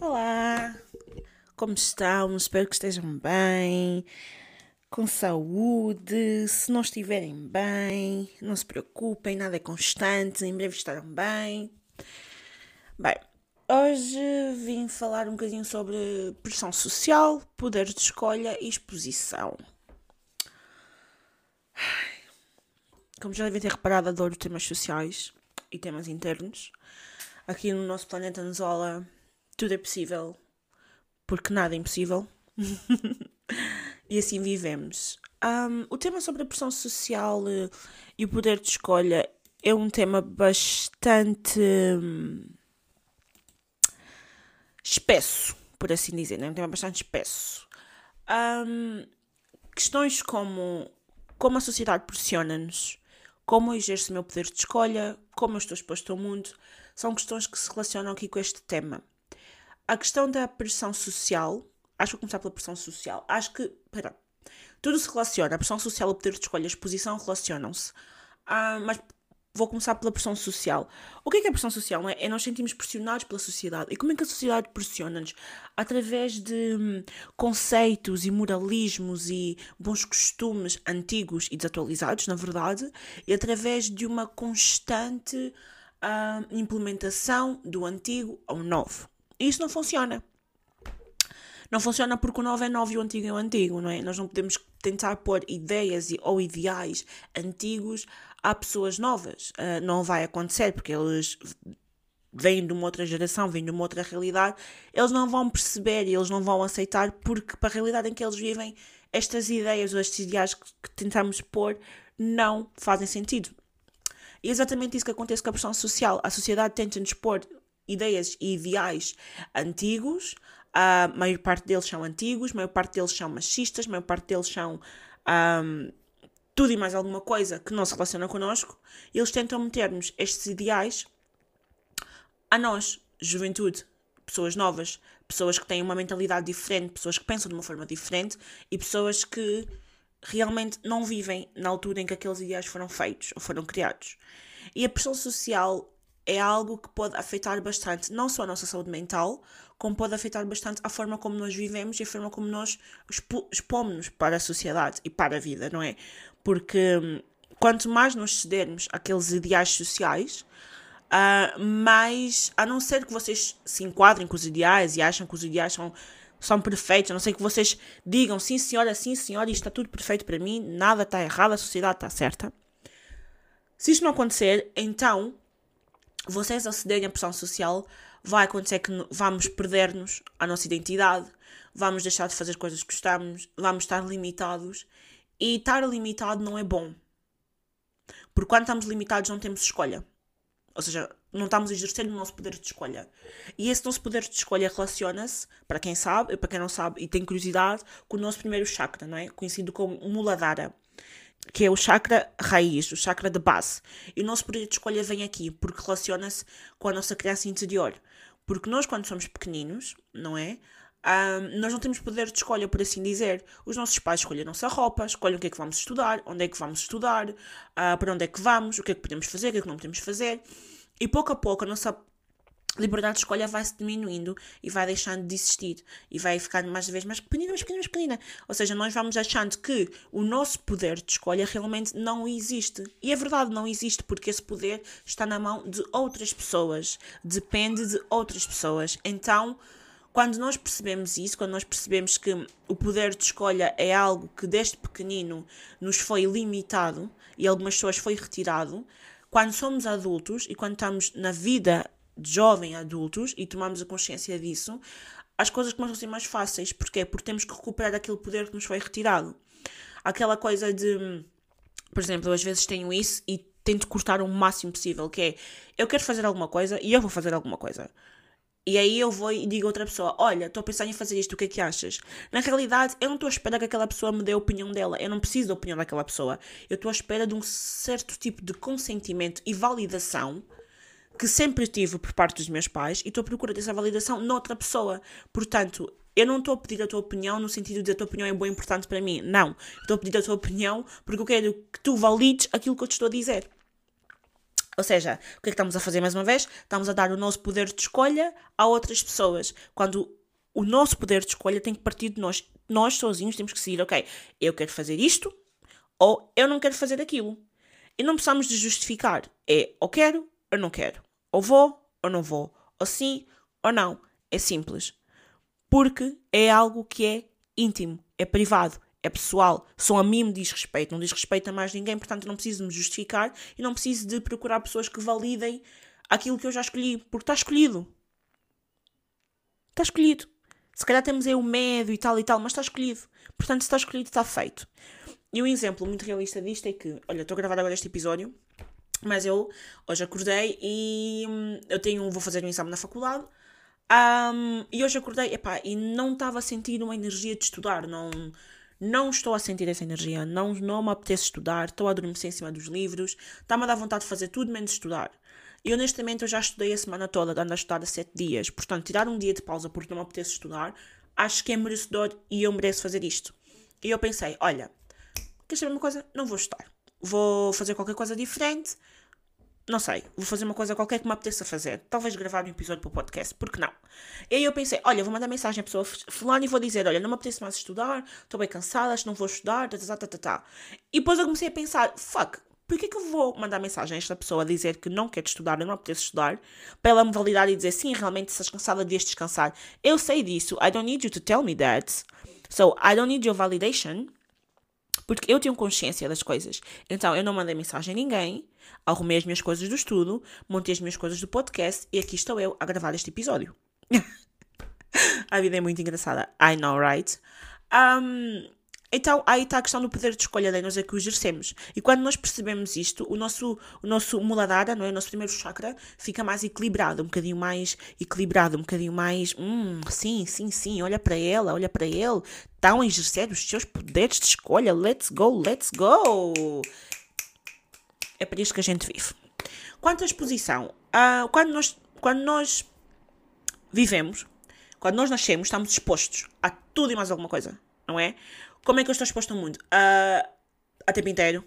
Olá, como estão? Espero que estejam bem, com saúde. Se não estiverem bem, não se preocupem, nada é constante, em breve estarão bem. Bem, hoje vim falar um bocadinho sobre pressão social, poder de escolha e exposição. Como já devem ter reparado, adoro temas sociais e temas internos. Aqui no nosso planeta Anzola tudo é possível, porque nada é impossível. e assim vivemos. Um, o tema sobre a pressão social uh, e o poder de escolha é um tema bastante um, espesso, por assim dizer. É um tema bastante espesso. Um, questões como como a sociedade pressiona-nos, como eu exerço o meu poder de escolha, como eu estou exposto ao mundo, são questões que se relacionam aqui com este tema. A questão da pressão social, acho que vou começar pela pressão social. Acho que, pera, tudo se relaciona. A pressão social, o poder de escolha, a exposição relacionam-se. Ah, mas vou começar pela pressão social. O que é, que é a pressão social? É? é nós sentimos pressionados pela sociedade. E como é que a sociedade pressiona-nos? Através de hum, conceitos e moralismos e bons costumes antigos e desatualizados, na verdade, e através de uma constante uh, implementação do antigo ao novo. E isso não funciona. Não funciona porque o novo é novo e o antigo é o antigo, não é? Nós não podemos tentar pôr ideias ou ideais antigos a pessoas novas. Uh, não vai acontecer porque eles vêm de uma outra geração, vêm de uma outra realidade, eles não vão perceber e eles não vão aceitar porque para a realidade em que eles vivem, estas ideias ou estes ideais que, que tentamos pôr não fazem sentido. E é exatamente isso que acontece com a pressão social. A sociedade tenta-nos pôr ideias e ideais antigos, a maior parte deles são antigos, a maior parte deles são machistas, a maior parte deles são um, tudo e mais alguma coisa que não se relaciona connosco. Eles tentam meter-nos estes ideais a nós, juventude, pessoas novas, pessoas que têm uma mentalidade diferente, pessoas que pensam de uma forma diferente e pessoas que realmente não vivem na altura em que aqueles ideais foram feitos ou foram criados. E a pressão social é algo que pode afetar bastante não só a nossa saúde mental, como pode afetar bastante a forma como nós vivemos e a forma como nós expomos-nos para a sociedade e para a vida, não é? Porque hum, quanto mais nos cedermos àqueles ideais sociais, uh, mais, a não ser que vocês se enquadrem com os ideais e acham que os ideais são são perfeitos, a não ser que vocês digam sim senhora, sim senhora, isto está tudo perfeito para mim, nada está errado, a sociedade está certa. Se isto não acontecer, então vocês acederem à pressão social, vai acontecer que vamos perder-nos a nossa identidade, vamos deixar de fazer coisas que gostamos, vamos estar limitados. E estar limitado não é bom. Porque quando estamos limitados não temos escolha. Ou seja, não estamos a exercer o nosso poder de escolha. E esse nosso poder de escolha relaciona-se, para quem sabe, para quem não sabe e tem curiosidade, com o nosso primeiro chakra, não é? Conhecido como Muladhara, que é o chakra raiz, o chakra de base. E o nosso poder de escolha vem aqui, porque relaciona-se com a nossa criança interior. Porque nós, quando somos pequeninos, não é? Um, nós não temos poder de escolha, por assim dizer. Os nossos pais escolhem a nossa roupa, escolhem o que é que vamos estudar, onde é que vamos estudar, uh, para onde é que vamos, o que é que podemos fazer, o que é que não podemos fazer. E pouco a pouco a nossa liberdade de escolha vai se diminuindo e vai deixando de existir e vai ficando mais vez mais pequenina, mais pequenina, mais pequenina. Ou seja, nós vamos achando que o nosso poder de escolha realmente não existe. E é verdade, não existe, porque esse poder está na mão de outras pessoas, depende de outras pessoas. Então, quando nós percebemos isso, quando nós percebemos que o poder de escolha é algo que desde pequenino nos foi limitado e algumas pessoas foi retirado, quando somos adultos e quando estamos na vida jovem adultos e tomamos a consciência disso, as coisas começam a ser mais fáceis. Porquê? Porque temos que recuperar aquele poder que nos foi retirado. Aquela coisa de, por exemplo, eu às vezes tenho isso e tento cortar o máximo possível, que é, eu quero fazer alguma coisa e eu vou fazer alguma coisa. E aí eu vou e digo a outra pessoa: Olha, estou a pensar em fazer isto, o que é que achas? Na realidade, eu não estou à espera que aquela pessoa me dê a opinião dela. Eu não preciso da opinião daquela pessoa. Eu estou à espera de um certo tipo de consentimento e validação que sempre tive por parte dos meus pais e estou à procura dessa validação noutra pessoa. Portanto, eu não estou a pedir a tua opinião no sentido de a tua opinião é boa e importante para mim. Não. Estou a pedir a tua opinião porque eu quero que tu valides aquilo que eu te estou a dizer. Ou seja, o que é que estamos a fazer mais uma vez? Estamos a dar o nosso poder de escolha a outras pessoas. Quando o nosso poder de escolha tem que partir de nós. Nós sozinhos temos que decidir, ok, eu quero fazer isto ou eu não quero fazer aquilo. E não precisamos de justificar. É ou quero ou não quero. Ou vou ou não vou. Ou sim ou não. É simples. Porque é algo que é íntimo, é privado, é pessoal, só a mim me diz respeito, não diz respeito a mais ninguém, portanto não preciso me justificar e não preciso de procurar pessoas que validem aquilo que eu já escolhi, porque está escolhido. Está escolhido. Se calhar temos aí o medo e tal e tal, mas está escolhido. Portanto, se está escolhido, está feito. E um exemplo muito realista disto é que, olha, estou a gravar agora este episódio, mas eu hoje acordei e hum, eu tenho, vou fazer um exame na faculdade. Um, e hoje acordei epá, e não estava a sentir uma energia de estudar, não, não estou a sentir essa energia, não, não me apetece estudar, estou a adormecer em cima dos livros, está-me a dar vontade de fazer tudo menos estudar. E honestamente eu já estudei a semana toda, ando a estudar há sete dias, portanto tirar um dia de pausa porque não me apetece estudar, acho que é merecedor e eu mereço fazer isto. E eu pensei, olha, queres saber uma coisa? Não vou estudar. Vou fazer qualquer coisa diferente, não sei, vou fazer uma coisa qualquer que me apeteça fazer. Talvez gravar um episódio para o podcast, porque não? E aí eu pensei, olha, vou mandar mensagem à pessoa fulano e vou dizer, olha, não me apetece mais estudar, estou bem cansada, acho que não vou estudar, tá, tá, tá, tá, tá. E depois eu comecei a pensar, fuck, por que, eu vou mandar mensagem a esta pessoa a dizer que não quer estudar, eu não apetece estudar, para ela me validar e dizer, sim, realmente estás cansada, devias descansar. Eu sei disso, I don't need you to tell me that. So, I don't need your validation. Porque eu tenho consciência das coisas. Então, eu não mandei mensagem a ninguém, arrumei as minhas coisas do estudo, montei as minhas coisas do podcast e aqui estou eu a gravar este episódio. a vida é muito engraçada. I know, right? Um, então, aí está a questão do poder de escolha de nós é que o exercemos. E quando nós percebemos isto, o nosso, o nosso muladhara, não é? o nosso primeiro chakra, fica mais equilibrado, um bocadinho mais equilibrado, um bocadinho mais, hum, sim, sim, sim, olha para ela, olha para ele, estão a exercer os seus poderes de escolha, let's go, let's go! É para isto que a gente vive. Quanto à exposição, uh, quando, nós, quando nós vivemos, quando nós nascemos, estamos expostos a tudo e mais alguma coisa, não é? Como é que eu estou exposto ao mundo? Uh, a tempo inteiro.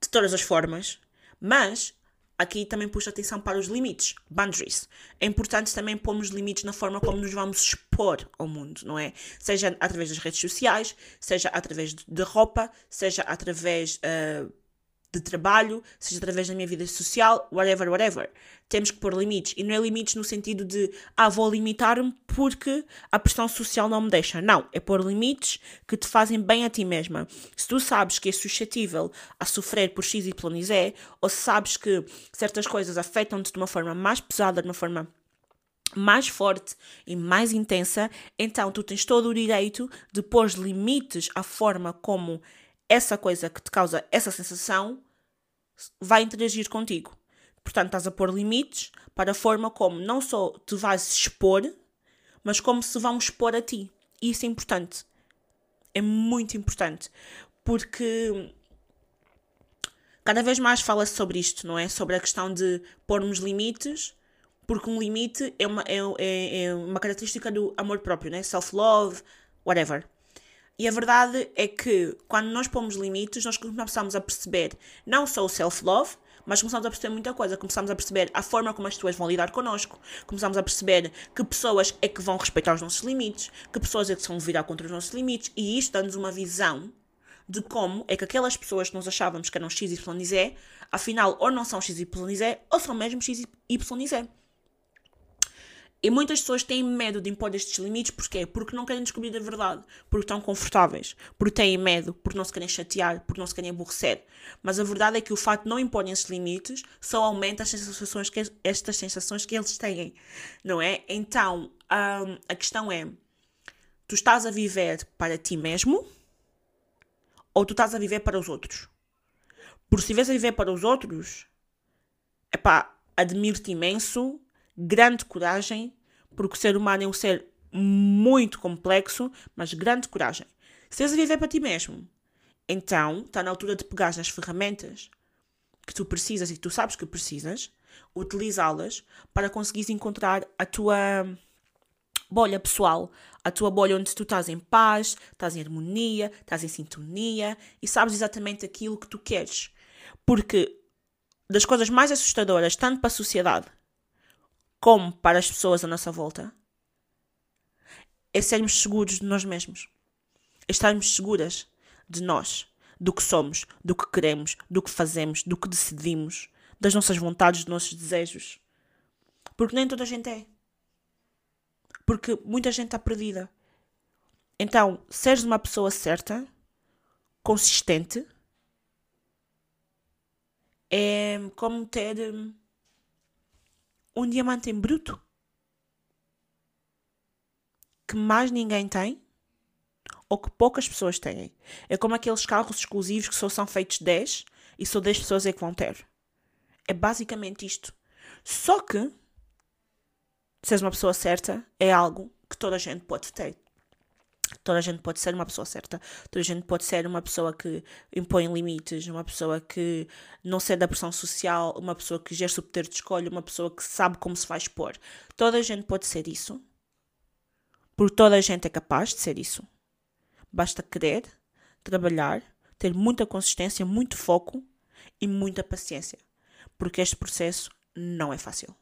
De todas as formas. Mas aqui também puxo atenção para os limites, boundaries. É importante também pormos limites na forma como nos vamos expor ao mundo, não é? Seja através das redes sociais, seja através de roupa, seja através uh, de trabalho, seja através da minha vida social, whatever, whatever. Temos que pôr limites. E não é limites no sentido de, ah, vou limitar-me porque a pressão social não me deixa. Não, é pôr limites que te fazem bem a ti mesma. Se tu sabes que és suscetível a sofrer por X, Y e Z, ou se sabes que certas coisas afetam-te de uma forma mais pesada, de uma forma mais forte e mais intensa, então tu tens todo o direito de pôr limites à forma como essa coisa que te causa essa sensação vai interagir contigo. Portanto, estás a pôr limites para a forma como não só te vais expor, mas como se vão expor a ti. E isso é importante. É muito importante. Porque cada vez mais fala-se sobre isto, não é? Sobre a questão de pormos limites, porque um limite é uma, é, é, é uma característica do amor próprio, né? Self-love, whatever. E a verdade é que quando nós pomos limites, nós começamos a perceber não só o self-love, mas começamos a perceber muita coisa. Começamos a perceber a forma como as pessoas vão lidar connosco. Começamos a perceber que pessoas é que vão respeitar os nossos limites, que pessoas é que vão virar contra os nossos limites. E isto dá-nos uma visão de como é que aquelas pessoas que nós achávamos que eram X, Y e Z, afinal, ou não são X, Y e Z, ou são mesmo X, Y e muitas pessoas têm medo de impor estes limites, porquê? Porque não querem descobrir a verdade, porque estão confortáveis, porque têm medo, porque não se querem chatear, porque não se querem aborrecer. Mas a verdade é que o facto de não imporem esses limites só aumenta as sensações que, estas sensações que eles têm, não é? Então, um, a questão é, tu estás a viver para ti mesmo ou tu estás a viver para os outros? Por se estiveres a viver para os outros, epá, admiro-te imenso, grande coragem, porque o ser humano é um ser muito complexo, mas grande coragem. Se és a viver para ti mesmo, então está na altura de pegar nas ferramentas que tu precisas e que tu sabes que precisas, utilizá-las para conseguires encontrar a tua bolha pessoal, a tua bolha onde tu estás em paz, estás em harmonia, estás em sintonia e sabes exatamente aquilo que tu queres. Porque das coisas mais assustadoras, tanto para a sociedade como para as pessoas à nossa volta, é sermos seguros de nós mesmos. É estarmos seguras de nós, do que somos, do que queremos, do que fazemos, do que decidimos, das nossas vontades, dos nossos desejos. Porque nem toda a gente é. Porque muita gente está perdida. Então, seres uma pessoa certa, consistente, é como ter hum, um diamante em bruto que mais ninguém tem ou que poucas pessoas têm. É como aqueles carros exclusivos que só são feitos 10 e só 10 pessoas é que vão ter. É basicamente isto. Só que, se és uma pessoa certa, é algo que toda a gente pode ter. Toda a gente pode ser uma pessoa certa. Toda a gente pode ser uma pessoa que impõe limites, uma pessoa que não cede à pressão social, uma pessoa que gera o poder de escolha, uma pessoa que sabe como se vai expor. Toda a gente pode ser isso. Porque toda a gente é capaz de ser isso. Basta querer, trabalhar, ter muita consistência, muito foco e muita paciência. Porque este processo não é fácil.